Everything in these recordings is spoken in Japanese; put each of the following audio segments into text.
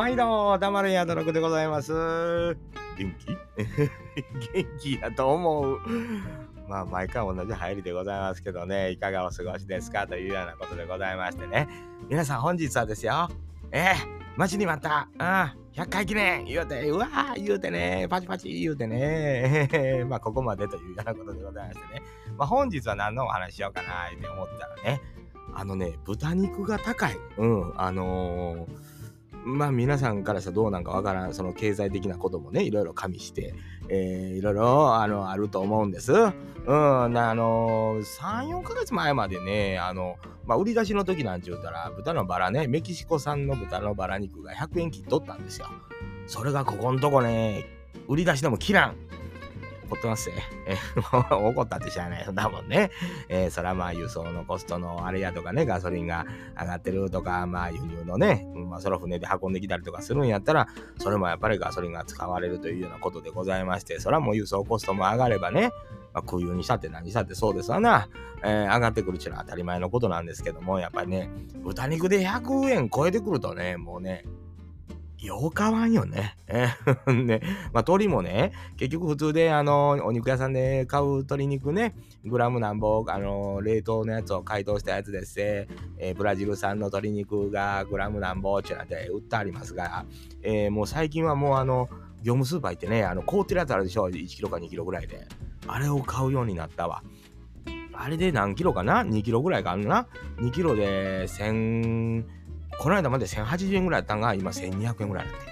毎度、黙るんやどろくでございます。元気？元気やと思う。まあ、毎回同じ入りでございますけどね、いかがお過ごしですかというようなことでございましてね。皆さん、本日はですよ、ええ待ちに待った、うん、100回記念言うて、うわー言うてね、パチパチ言うてね、まあ、ここまでというようなことでございましてね。まあ、本日は何のお話しようかなって思ったらね、あのね、豚肉が高い。うん、あのーまあ皆さんからしたらどうなんかわからん、その経済的なこともね、いろいろ加味して、えー、いろいろあのあると思うんです。うん、あの3、4か月前までね、あの、まあ、売り出しの時なんちゅうたら、豚のバラね、メキシコ産の豚のバラ肉が100円切っとったんですよ。それがここんとこね、売り出しでも切らん。怒ってますえ怒ったってしゃあないよ。だもんね。えー、そらまあ輸送のコストのあれやとかね、ガソリンが上がってるとか、まあ輸入のね、まあその船で運んできたりとかするんやったら、それもやっぱりガソリンが使われるというようなことでございまして、そらもう輸送コストも上がればね、まあ、空輸にしたって何したってそうですわな、えー、上がってくるっていうのは当たり前のことなんですけども、やっぱりね、豚肉で100円超えてくるとね、もうね、よう買わんよね。ね、まあ、鶏もね、結局普通で、あの、お肉屋さんで買う鶏肉ね、グラムなんぼ、あの、冷凍のやつを解凍したやつですえー、ブラジル産の鶏肉がグラムなんぼってなって売ってありますが、えー、もう最近はもうあの、業務スーパー行ってね、あの、凍ってるやつあるでしょ、1キロか2キロぐらいで。あれを買うようになったわ。あれで何キロかな ?2 キロぐらいかあるな ?2 キロで1000、この間まで1080円ぐらいだったんが、今1200円ぐらいになって。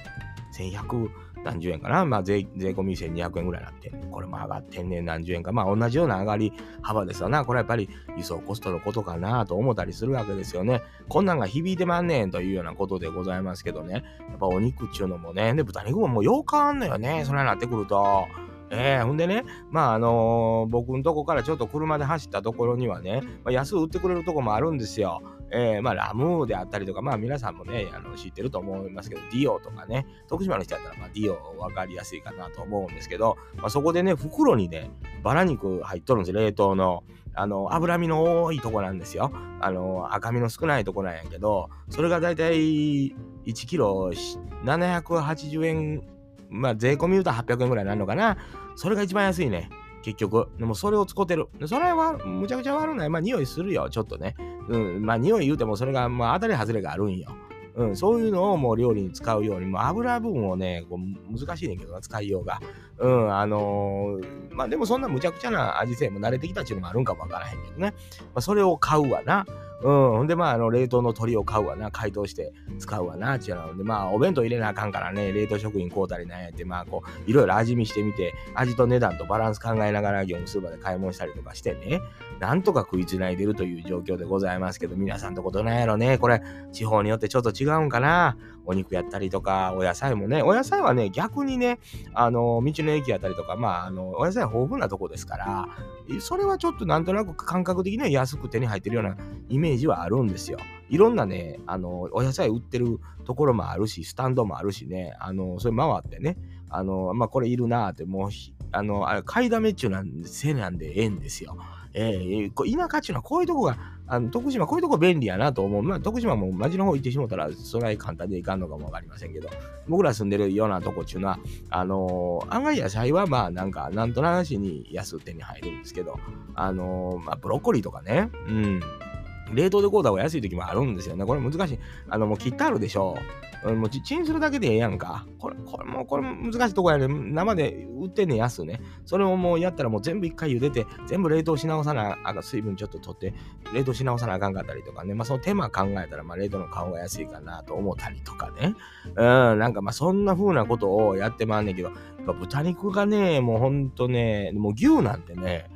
1100何十円かなまあ税、税込み1200円ぐらいになって。これも上がってんねん何十円か。まあ同じような上がり幅ですわな。これはやっぱり輸送コストのことかなと思ったりするわけですよね。こんなんが響いてまんねんというようなことでございますけどね。やっぱお肉っちゅうのもね。で、豚肉ももうよう変わんのよね。それになってくると。えー、ほんでね、まああのー、僕んとこからちょっと車で走ったところにはね、まあ、安売ってくれるとこもあるんですよ。えー、まあ、ラムーであったりとか、まあ、皆さんもね、あの知ってると思いますけど、ディオとかね、徳島の人やったら、まあ、ディオ分かりやすいかなと思うんですけど、まあ、そこでね、袋にね、バラ肉入っとるんですよ、冷凍の。あの、脂身の多いとこなんですよ。あの、赤身の少ないとこなんやけど、それがだいたい1キロ780円、まあ、税込み言うと800円ぐらいになるのかな。それが一番安いね。結局。でもそれを使ってる。それはむちゃくちゃ悪ない。まあ匂いするよ、ちょっとね。うん。まあ匂い言うてもそれがまあ当たり外れがあるんよ。うん、そういうのをもう料理に使うように、もう油分をね、こう難しいねんけどな、使いようが。うん、あのー、まあでもそんな無茶苦茶な味性も慣れてきたっていうのもあるんかもわからへんけどね。まあ、それを買うわな。うん。ほんで、まあ、あの、冷凍の鶏を買うわな。解凍して使うわな。ちゅうので、まあ、お弁当入れなあかんからね、冷凍食品買うたりなんやって、まあ、こう、いろいろ味見してみて、味と値段とバランス考えながら業務スーパーで買い物したりとかしてね、なんとか食いつないでるという状況でございますけど、皆さんとことなんやろね。これ、地方によってちょっと違うんかな。お肉やったりとか、お野菜もね、お野菜はね、逆にね、あの、道の駅やったりとか、まあ、あの、お野菜豊富なとこですから、それはちょっとなんとなく感覚的には安く手に入ってるようなイメージはあるんですよ。いろんなね、あの、お野菜売ってるところもあるし、スタンドもあるしね、あの、それ回ってね、あの、まあ、これいるなーって、もう、あの、あれ、買いだめっちゅうなんで、せなんでええんですよ。えー、田舎っちゅうのはこういうとこが、あの徳島こういうとこ便利やなと思う。まあ、徳島も町の方行ってしもたら、そない簡単でいかんのかもわかりませんけど、僕ら住んでるようなとこっちゅうのは、あのー、案外野菜はまあ、なんか、なんとなしに安手に入るんですけど、あのー、まあ、ブロッコリーとかね、うん。冷凍で買うた方が安い時もあるんですよね。これ難しい。あの、もう切ってあるでしょ。う、もうチンするだけでええやんか。これ、これも、これも難しいとこやね生で売ってんねん、安ね。それをもうやったらもう全部一回茹でて、全部冷凍し直さなあか水分ちょっと取って、冷凍し直さなあかんかったりとかね。まあその手間考えたら、まあ冷凍の顔が安いかなと思ったりとかね。うん、なんかまあそんな風なことをやってまんねんけど、豚肉がね、もうほんとね、もう牛なんてね、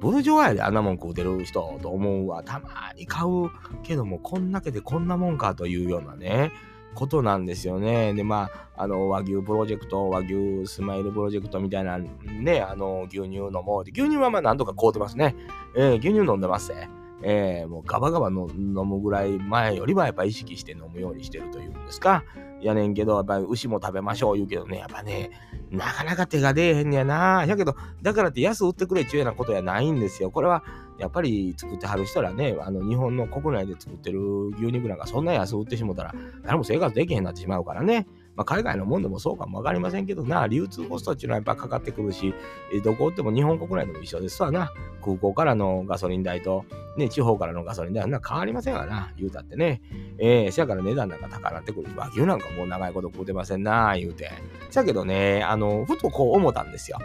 ブルジョワやであんなもん食うてる人と思うわ。たまに買うけども、こんだけでこんなもんかというようなね、ことなんですよね。で、まあ、あの、和牛プロジェクト、和牛スマイルプロジェクトみたいなね、あの、牛乳飲もう。牛乳はまあなんとか買うてますね。えー、牛乳飲んでますね。えー、もうガバガバの飲むぐらい前よりはやっぱ意識して飲むようにしてるというんですか。やねんけど、やっぱり牛も食べましょう言うけどね、やっぱね、なかなか手が出えへんねやな。やけど、だからって安売ってくれちゅうようなことやないんですよ。これはやっぱり作ってはる人らね、あの日本の国内で作ってる牛肉なんかそんな安売ってしもたら、誰も生活できへんなってしまうからね。まあ、海外のもんでもそうかもわかりませんけどな、流通コストっていうのはやっぱかかってくるし、どこ売っても日本国内でも一緒ですわな。空港からのガソリン代と、ね、地方からのガソリン代はな変わりませんわな、言うたってね。えー、せやから値段なんか高なってくるし、和牛なんかもう長いこと食うてませんな、言うて。せやけどね、あの、ふとこう思ったんですよ。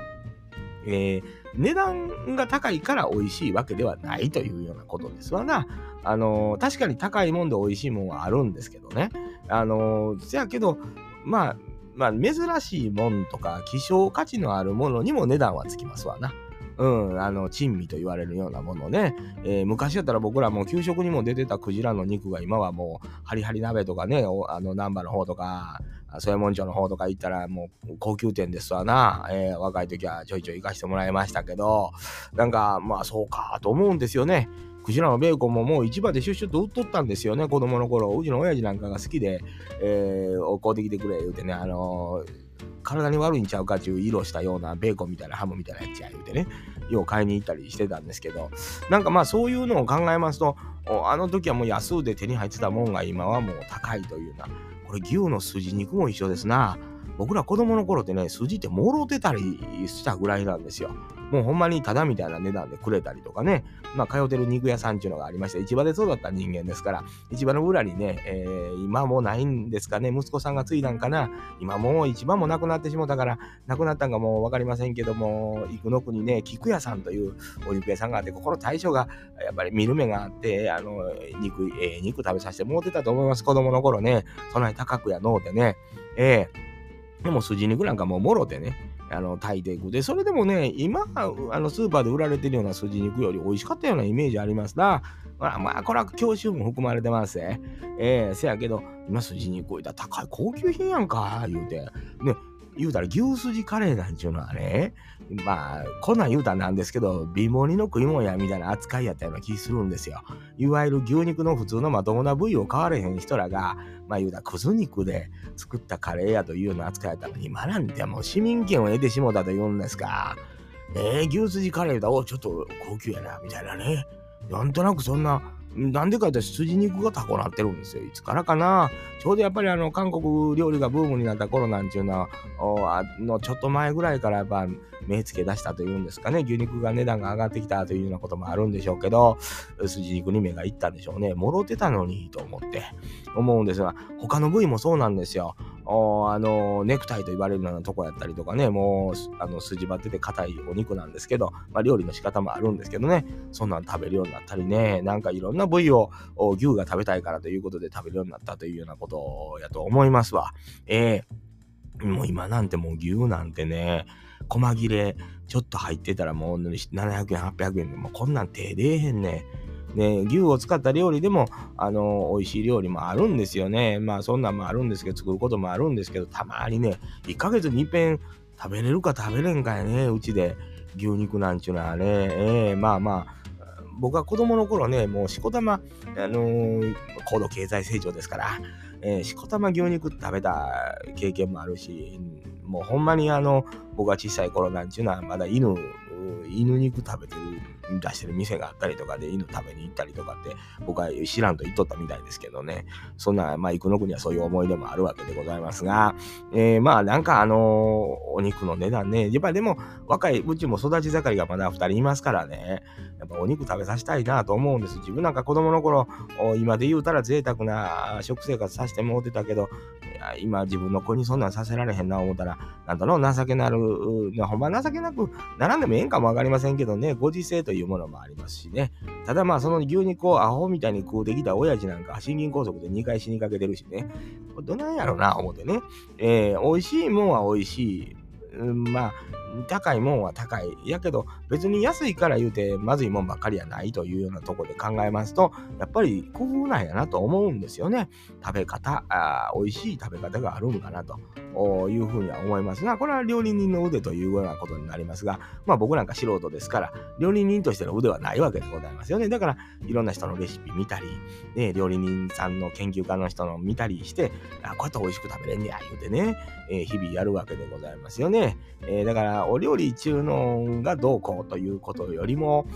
えー、値段が高いから美味しいわけではないというようなことですわな。あの確かに高いもんで美味しいもんはあるんですけどね。あのせやけど、まあ、まあ、珍しいもんとか、希少価値のあるものにも値段はつきますわな。うん、あの、珍味と言われるようなものね。えー、昔やったら僕らもう給食にも出てたクジラの肉が今はもう、ハリハリ鍋とかね、あの、難波の方とか、添右衛門町の方とか行ったらもう高級店ですわな。えー、若い時はちょいちょい行かしてもらいましたけど、なんか、まあそうかと思うんですよね。クジラのベーコンももう市場でシュッシュッと売っとったんですよね、子供の頃。うちの親父なんかが好きで、えー、買うてきてくれ言うてね、あのー、体に悪いんちゃうかっていう色したようなベーコンみたいなハムみたいなやつや言うてね、よう買いに行ったりしてたんですけど、なんかまあそういうのを考えますと、あの時はもう安うで手に入ってたもんが今はもう高いというな、これ牛の筋肉も一緒ですな。僕ら子供の頃ってね、筋ってもろてたりしたぐらいなんですよ。もうほんまにただみたいな値段でくれたりとかね、まあ、通ってる肉屋さんっていうのがありまして、市場で育った人間ですから、市場の裏にね、えー、今もないんですかね、息子さんが継いだんかな、今もう市場もなくなってしもたから、なくなったんかもう分かりませんけども、生野区にね、菊屋さんというお肉屋さんがあって、ここの大将がやっぱり見る目があって、あの、肉、えー、肉食べさせてもうてたと思います、子供の頃ね、そんなに高くやのうてね、えー、でも筋肉なんかもうもろでね、あの炊いていく。で、それでもね、今、あのスーパーで売られてるような筋肉より美味しかったようなイメージありますな。まあ、まあ、これは教習も含まれてますね。えー、せやけど、今筋肉置いたら高い高級品やんか、言うて。ね、言うたら牛筋カレーなんちゅうのはね、まあ、こんなん言うたらなんですけど、貧乏人の食い物やみたいな扱いやったような気するんですよ。いわゆる牛肉の普通のまともな部位を買われへん人らが、まあ言うたらくず肉で作ったカレーやというような扱いやったら、今なんてもう市民権を得てしもたと言うんですか。えー、牛すじカレーだ、おちょっと高級やな、みたいなね。なんとなくそんな、なんでかって筋肉がタコなってるんですよ。いつからかな。ちょうどやっぱりあの韓国料理がブームになった頃なんていうのは、のちょっと前ぐらいからやっぱ目つけ出したというんですかね。牛肉が値段が上がってきたというようなこともあるんでしょうけど、筋肉に目がいったんでしょうね。もろてたのにと思って思うんですが、他の部位もそうなんですよ。あのネクタイと言われるようなとこやったりとかね、もうあの筋張ってて硬いお肉なんですけど、まあ、料理の仕方もあるんですけどね、そんなん食べるようになったりね、なんかいろんな部位を牛が食べたいからということで食べるようになったというようなことやと思いますわ。えー、もう今なんてもう牛なんてね、細切れちょっと入ってたらもう700円、800円でもうこんなん手出えへんね。ね、牛を使った料理でも、あの、美味しい料理もあるんですよね。まあ、そんなんもあるんですけど、作ることもあるんですけど、たまにね、1ヶ月に一遍食べれるか食べれんかやね、うちで。牛肉なんちゅうのはね、えー、まあまあ、僕は子供の頃ね、もうしこたま、あのー、高度経済成長ですから、えー、しこたま牛肉食べた経験もあるし、もうほんまにあの、僕が小さい頃なんちゅうのはまだ犬、犬肉食べてる出してる店があったりとかで犬食べに行ったりとかって僕は知らんと言っとったみたいですけどね。そんなまあ生野国はそういう思い出もあるわけでございますが、えー、まあなんかあのー、お肉の値段ね。やっぱりでも若いうちも育ち盛りがまだ2人いますからね。やっぱお肉食べさせたいなと思うんです自分なんか子供の頃今で言うたら贅沢な食生活させてもうてたけど今自分の子にそんなんさせられへんな思ったらなんとの情けなるほんま情けなくならんでもええんかもわかりませんけどねご時世というものもありますしね。ただまあその牛肉をアホみたいに食うてきた親父なんか心筋梗塞で2回死にかけてるしね。これどないやろな思ってね。えー、美味しいもんは美味しい。うん、まあ高いもんは高い。やけど、別に安いから言うて、まずいもんばっかりやないというようなとこで考えますと、やっぱり工夫なんやなと思うんですよね。食べ方、あ美味しい食べ方があるんかなというふうには思いますが、これは料理人の腕というようなことになりますが、まあ僕なんか素人ですから、料理人としての腕はないわけでございますよね。だから、いろんな人のレシピ見たり、ね、料理人さんの研究家の人の見たりして、あこうやって美味しく食べれんねや、言うてね、えー、日々やるわけでございますよね。えー、だから、お料理中のがどうこうということよりも、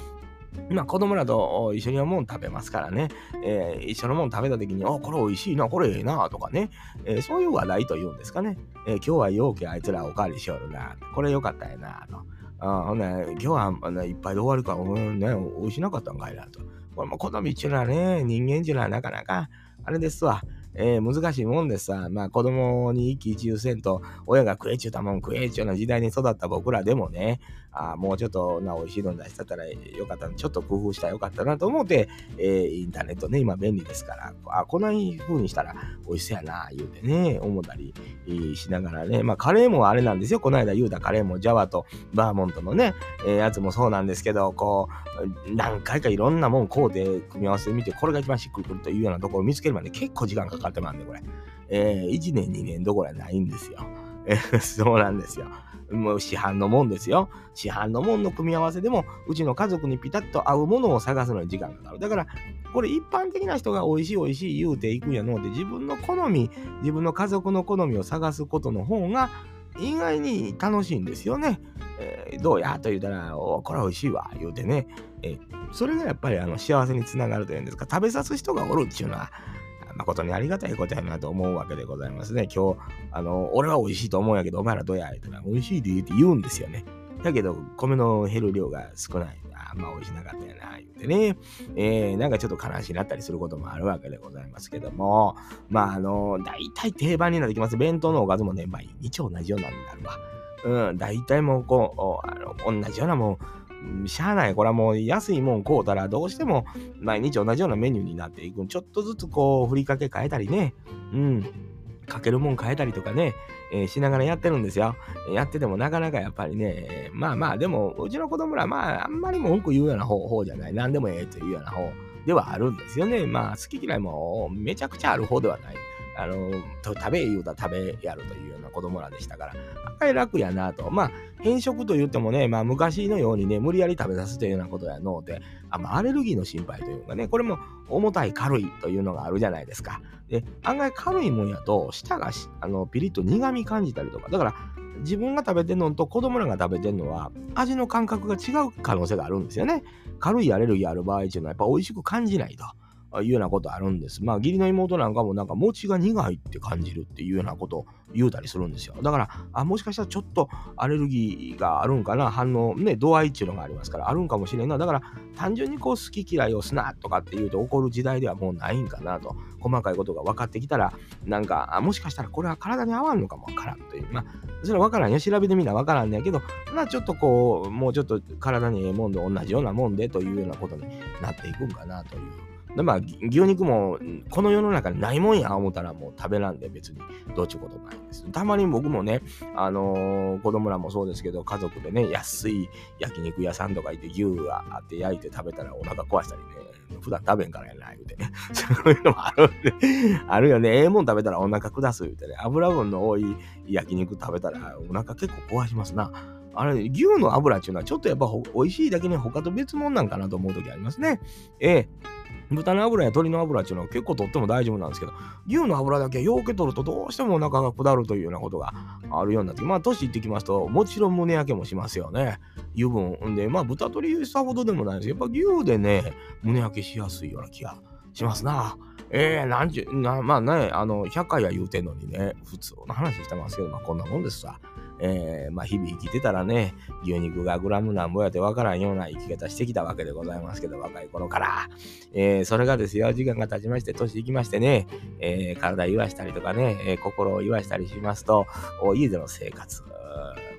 まあ子供らと一緒にもん食べますからね、えー、一緒のもん食べた時に、あ、これ美味しいな、これええな、とかね、えー、そういう話題というんですかね、えー、今日はようけあいつらおかわりしよるな、これよかったやな、と。あほんな今日はあのいっぱいで終わるから、うん、ね、美味しなかったんかいな、と。これも好みっちゅうのはね、人間っちゅうのはなかなか、あれですわ。えー、難しいもんでさ、まあ子供に一喜一憂せんと、親が食えちゅうたもん食えちゅうな時代に育った僕らでもね、あもうちょっとな美味しいの出したらよかったちょっと工夫したらよかったなと思って、えー、インターネットね、今便利ですから、あ、こんな風にしたら美味しそうやな、言うてね、思ったりしながらね、まあカレーもあれなんですよ、この間言うたカレーもジャワとバーモントのね、えー、やつもそうなんですけど、こう、何回かいろんなもんこうで組み合わせてみて、これが一番しっくりくるというようなところを見つけるまで結構時間かかってまんね、これ。えー、1年2年どころはないんですよ。そうなんですよ。もう市販のもんですよ。市販のもんの組み合わせでも、うちの家族にピタッと合うものを探すのに時間かかる。だから、これ一般的な人が美味しい美味しい言うていくんやので、自分の好み、自分の家族の好みを探すことの方が、意外に楽しいんですよね。えー、どうやと言うたら、おこれ美味しいわ、言うてね。えー、それがやっぱりあの幸せにつながるというんですか、食べさす人がおるっていうのは、誠にありがたいことやなと思うわけでございますね。今日、あの、俺は美味しいと思うんやけど、お前らどうや言ったら、美味しいでって言うんですよね。だけど、米の減る量が少ない。あんま美味しなかったやな、言うてね。えー、なんかちょっと悲しいなったりすることもあるわけでございますけども、まあ、あの、大体定番になってきます。弁当のおかずもね、毎日同じようなになるわ。うん、大体もう、こう、あの同じようなもん、しゃあない。これはもう安いもん買うたらどうしても毎日同じようなメニューになっていく。ちょっとずつこう、ふりかけ変えたりね。うん。かけるもん変えたりとかね、えー、しながらやってるんですよ。やっててもなかなかやっぱりね、まあまあ、でも、うちの子供ら、まあ、あんまり文句言うような方方じゃない。何でもええというような方ではあるんですよね。まあ、好き嫌いもめちゃくちゃある方ではない。あの、食べ言うたら食べやるというような子供らでしたから、案外楽やなと。まあ、変色と言ってもね、まあ、昔のようにね、無理やり食べさすというようなことやので、あまあ、アレルギーの心配というかね、これも重たい軽いというのがあるじゃないですか。で、案外軽いもんやと、舌があのピリッと苦味感じたりとか、だから、自分が食べてんのと子供らが食べてんのは味の感覚が違う可能性があるんですよね。軽いアレルギーある場合っていうのはやっぱ美味しく感じないと。いうようなことあるんです。まあ、義理の妹なんかもなんか餅が苦いって感じるっていうようなことを言うたりするんですよ。だから、あもしかしたらちょっとアレルギーがあるんかな、反応、ね、度合いっていうのがありますから、あるんかもしれんな。だから、単純にこう好き嫌いをすなとかって言うと怒る時代ではもうないんかなと。細かいことが分かってきたら、なんか、あもしかしたらこれは体に合わんのかも分からんという。まあ、それは分からんよ。調べてみな分からんねやけど、まあちょっとこう、もうちょっと体にええもんで同じようなもんでというようなことになっていくんかなという。でまあ、牛肉もこの世の中にないもんや思ったらもう食べらんで別にどっちことないんです。たまに僕もね、あのー、子供らもそうですけど、家族でね、安い焼肉屋さんとか行って牛があって焼いて食べたらお腹壊したりね、普段食べんからやな、言うて。そういうのもあるんで、あるよね。ええもん食べたらお腹下す言うてね。油分の多い焼肉食べたらお腹結構壊しますな。あれ、牛の油っていうのはちょっとやっぱ美味しいだけに他と別物なんかなと思う時ありますね。ええ豚の油や鶏の油っていうのは結構とっても大丈夫なんですけど、牛の油だけようけ取るとどうしてもお腹が下るというようなことがあるようになって、まあ、年いってきますと、もちろん胸焼けもしますよね。油分。で、まあ、豚鶏したほどでもないですやっぱ牛でね、胸焼けしやすいような気がしますな。えー、なんちゅう、なまあね、あの、100回は言うてんのにね、普通の話してますけど、まあ、こんなもんですさ。えー、まあ、日々生きてたらね、牛肉がグラムなんぼやってわからんような生き方してきたわけでございますけど、若い頃から。えー、それがですよ、時間が経ちまして、年いきましてね、えー、体言わしたりとかね、え心を言わしたりしますと、家での生活、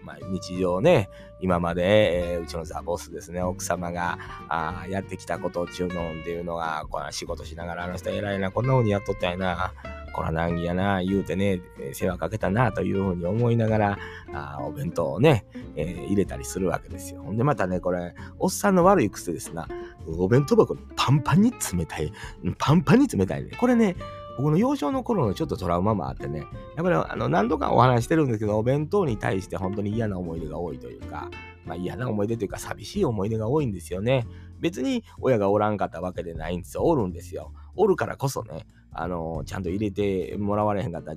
まあ、日常ね、今まで、えー、うちのザ・ボスですね、奥様があやってきたことっていうのっていうのが、こ仕事しながら、あの人偉いな、こんな風にやっとったやな、こら難儀やな、言うてね、世話かけたな、というふうに思いながら、あお弁当をね、えー、入れたりするわけですよ。ほんでまたね、これ、おっさんの悪い癖ですな。お弁当箱パンパンに冷たい。パンパンに冷たいね。これね、僕の幼少の頃のちょっとトラウマもあってね、やっぱりあの何度かお話してるんですけど、お弁当に対して本当に嫌な思い出が多いというか、まあ嫌な思い出というか寂しい思い出が多いんですよね。別に親がおらんかったわけでないんですよ。おるんですよ。おるからこそね、あのちゃんと入れてもらわれへんかった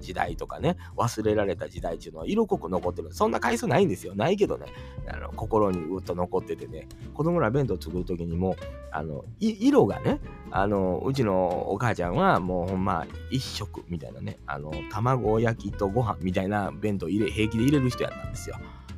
時代とかね、忘れられた時代っていうのは色濃く残ってる。そんな回数ないんですよ。ないけどね、あの心にうっと残っててね、子供ら弁当作る時にも、あの、色がね、あの、うちのお母ちゃんはもうほんま一食みたいなね、あの、卵焼きとご飯みたいな弁当入れ、平気で入れる人やったんですよ。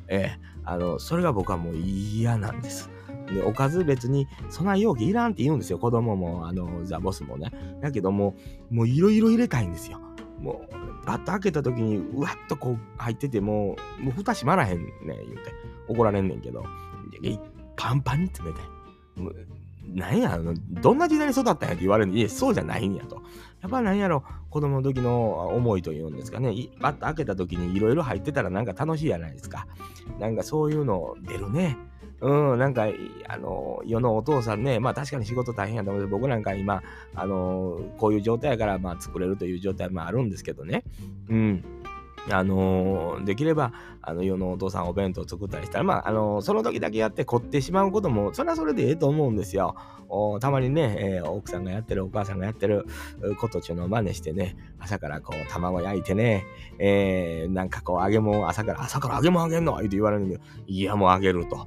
ええあの、それが僕はもう嫌なんです。で、おかず別に、そんな容器いらんって言うんですよ。子供も、あの、ザ・ボスもね。だけども、もういろいろ入れたいんですよ。もう、バッと開けた時に、うわっとこう入ってても、もう蓋閉まらへんねん、言うて。怒られんねんけど、パンパンに冷たい。もうなんや、どんな時代に育ったんやって言われるんで、いや、そうじゃないんやと。やっぱなんやろ、子供の時の思いというんですかね、バッと開けた時にいろいろ入ってたらなんか楽しいじゃないですか。なんかそういうの出るね。うん、なんか、あの、世のお父さんね、まあ確かに仕事大変やと思うけど、僕なんか今、あの、こういう状態やから、まあ作れるという状態もあるんですけどね。うん。あの、できれば、あの、世のお父さんお弁当作ったりしたら、まあ、あの、その時だけやって凝ってしまうことも、それはそれでええと思うんですよ。たまにね、えー、奥さんがやってる、お母さんがやってることっていうのを真似してね、朝からこう、卵焼いてね、えー、なんかこう、揚げ物、朝から、朝から揚げ物あげんのって言われるんで、いや、もう揚げると。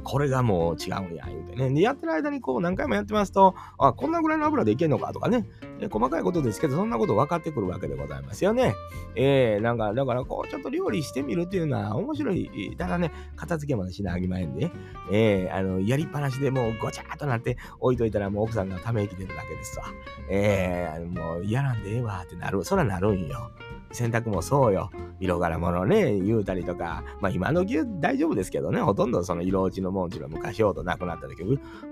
これがもう違うんや、言うてね。で、やってる間にこう何回もやってますと、あ、こんなぐらいの油でいけんのかとかね。細かいことですけど、そんなこと分かってくるわけでございますよね。えー、なんか、だからこう、ちょっと料理してみるっていうのは面白い。ただね、片付けまでしなあきまへんで、えー、あの、やりっぱなしでもうごちゃっとなって置いといたらもう奥さんがため息出るだけですわ。えー、もう嫌なんでええわってなる。そらなるんよ。洗濯もそうよ。色柄物ね、言うたりとか、まあ今の時大丈夫ですけどね、ほとんどその色落ちのもんちの昔ほどなくなった時、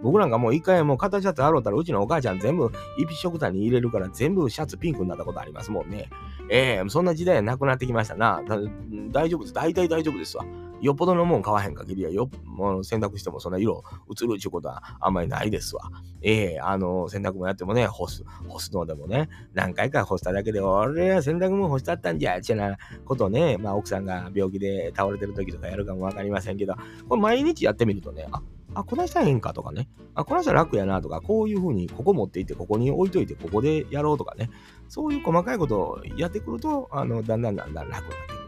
僕なんかもう一回もう形シャツあろうたら、うちのお母ちゃん全部一食単に入れるから全部シャツピンクになったことありますもんね。ええー、そんな時代はなくなってきましたな。大丈夫です。大体大丈夫ですわ。よっぽどのもん買わへん限りは、よもう洗濯してもそんな色映るちゅうことはあんまりないですわ。ええー、あの、洗濯もやってもね、干す、干すのでもね、何回か干しただけで、俺は洗濯も干したったんじゃ、ちゅうなことね、まあ奥さんが病気で倒れてる時とかやるかもわかりませんけど、これ毎日やってみるとね、あ、あ、こないしたらええんかとかね、あ、こないしたら楽やなとか、こういうふうにここ持っていって、ここに置いといて、ここでやろうとかね、そういう細かいことをやってくると、あの、だんだんだんだん楽になってくる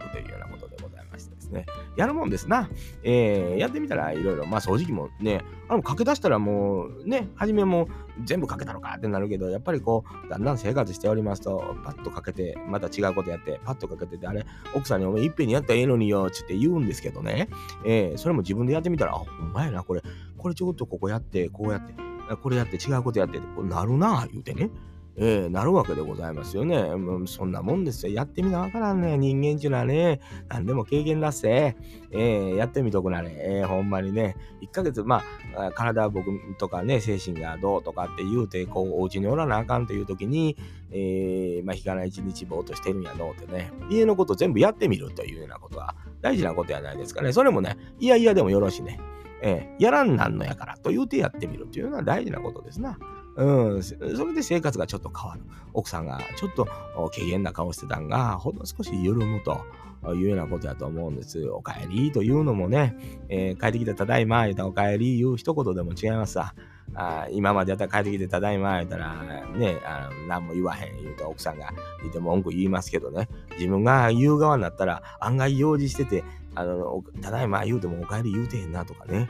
ね、やるもんですな。えー、やってみたらいろいろ、まあ掃除機もね、あの、かけ出したらもう、ね、初めも全部かけたのかってなるけど、やっぱりこう、だんだん生活しておりますと、パッとかけて、また違うことやって、パッとかけてて、あれ、奥さんにお前いっぺんにやったらええのによ、つって言うんですけどね、えー、それも自分でやってみたら、あ、ほんまやな、これ、これちょっとここやって、こうやって、これやって違うことやって、こうなるな、言うてね。えー、なるわけでございますよね。うんそんなもんですよ。やってみなわからんね。人間っていうのはね、何でも経験だっせ。えー、やってみとくなれ。えー、ほんまにね、1ヶ月、まあ、体僕とかね、精神がどうとかって言うて、こう、お家におらなあかんという時に、えー、まあ、日から一日ぼーっとしてるんやのうってね、家のこと全部やってみるというようなことは大事なことやないですかね。それもね、いやいやでもよろしいね。えー、やらんなんのやからと言うてやってみるというのは大事なことですな。うん、それで生活がちょっと変わる。奥さんがちょっと軽減な顔してたんが、ほんの少し緩むと。いうようなことやと思うんです。お帰りというのもね、えー、帰ってきたただいま、言うたらお帰り言う一言でも違いますさ。あ今までやったら帰ってきてただいま、言うたらね、あの何も言わへん言うと奥さんが言って文句言いますけどね、自分が言う側になったら案外用事してて、あの、ただいま言うてもお帰り言うてへんなとかね。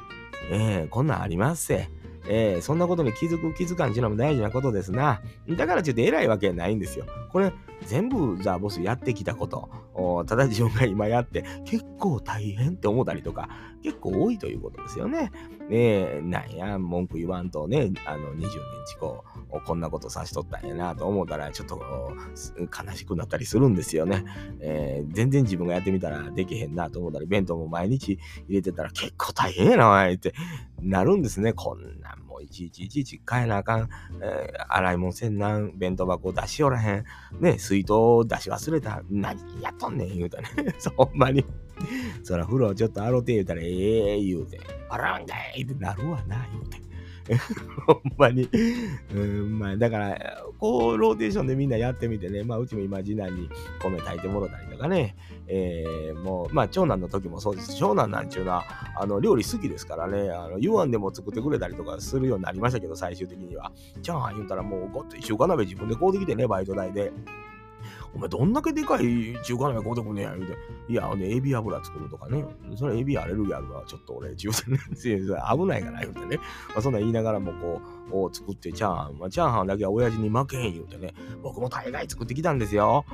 えー、こんなんありますせ。えー、そんなことに気づく気づかんちゅうのも大事なことですな。だからちょっと偉いわけないんですよ。これ、全部ザ・ボスやってきたこと、ただ自分が今やって結構大変って思ったりとか、結構多いということですよね。ねえ、なんや、文句言わんとね、あの、20年近こう、こんなことさしとったんやなと思ったら、ちょっと悲しくなったりするんですよね。えー、全然自分がやってみたらできへんなと思ったり、弁当も毎日入れてたら結構大変やな、おいってなるんですね。こんなちいちいちいち変えなあかん。えー、洗い物せんなん、弁当箱出しおらへん。ね、水筒出し忘れた。何やっとんねん、言うたね。そんまに。そら風呂ちょっと洗うて言うたら、ええー、言うて。洗うんだいってなるわな、言うて。ほんまに。うん、まあ、だから、こう、ローテーションでみんなやってみてね、まあ、うちも今、次男に米炊いてもろたりとかね、えー、もう、まあ、長男の時もそうです。長男なんちゅうのは、あの、料理好きですからね、あの、言わんでも作ってくれたりとかするようになりましたけど、最終的には。チャーハン言うたらもう、ごっと中華鍋自分で買うてきてね、バイト代で。お前どんだけでかい中華鍋買うてくんねや、言うて。いや、ね、エビ油作るとかね。それエビアレルギーあるから、ちょっと俺、中華ね、危ないから、言うてね。まあ、そんな言いながらも、こう、を作ってチャーハン、まあ、チャーハンだけは親父に負けへん言うてね。僕も大概作ってきたんですよ。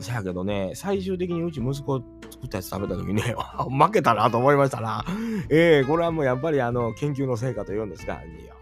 せやけどね、最終的にうち息子作ったやつ食べた時ね、負けたなと思いましたな。ええー、これはもうやっぱりあの、研究の成果と言うんですか。い、や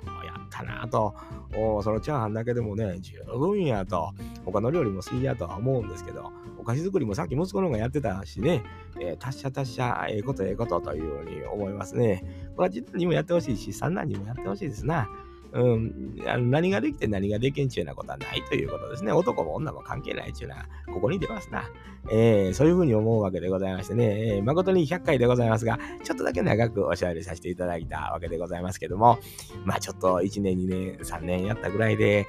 ったなと。おそのチャーハンだけでもね、十分やと。他の料理も好きやとは思うんですけど、お菓子作りもさっき息子の方がやってたしね、えー、達者達者、ええー、ことええことというように思いますね。これは実にもやってほしいし、三男にもやってほしいですな。うん、あの何ができて何ができんちゅうなことはないということですね。男も女も関係ないちゅうのは、ここに出ますな。えー、そういうふうに思うわけでございましてね、えー、誠に100回でございますが、ちょっとだけ長くおしゃべりさせていただいたわけでございますけども、まあちょっと1年、2年、3年やったぐらいで、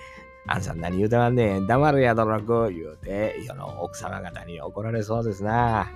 あんさん何言うてまんねん、黙るやどろく、言うて、世の奥様方に怒られそうですな。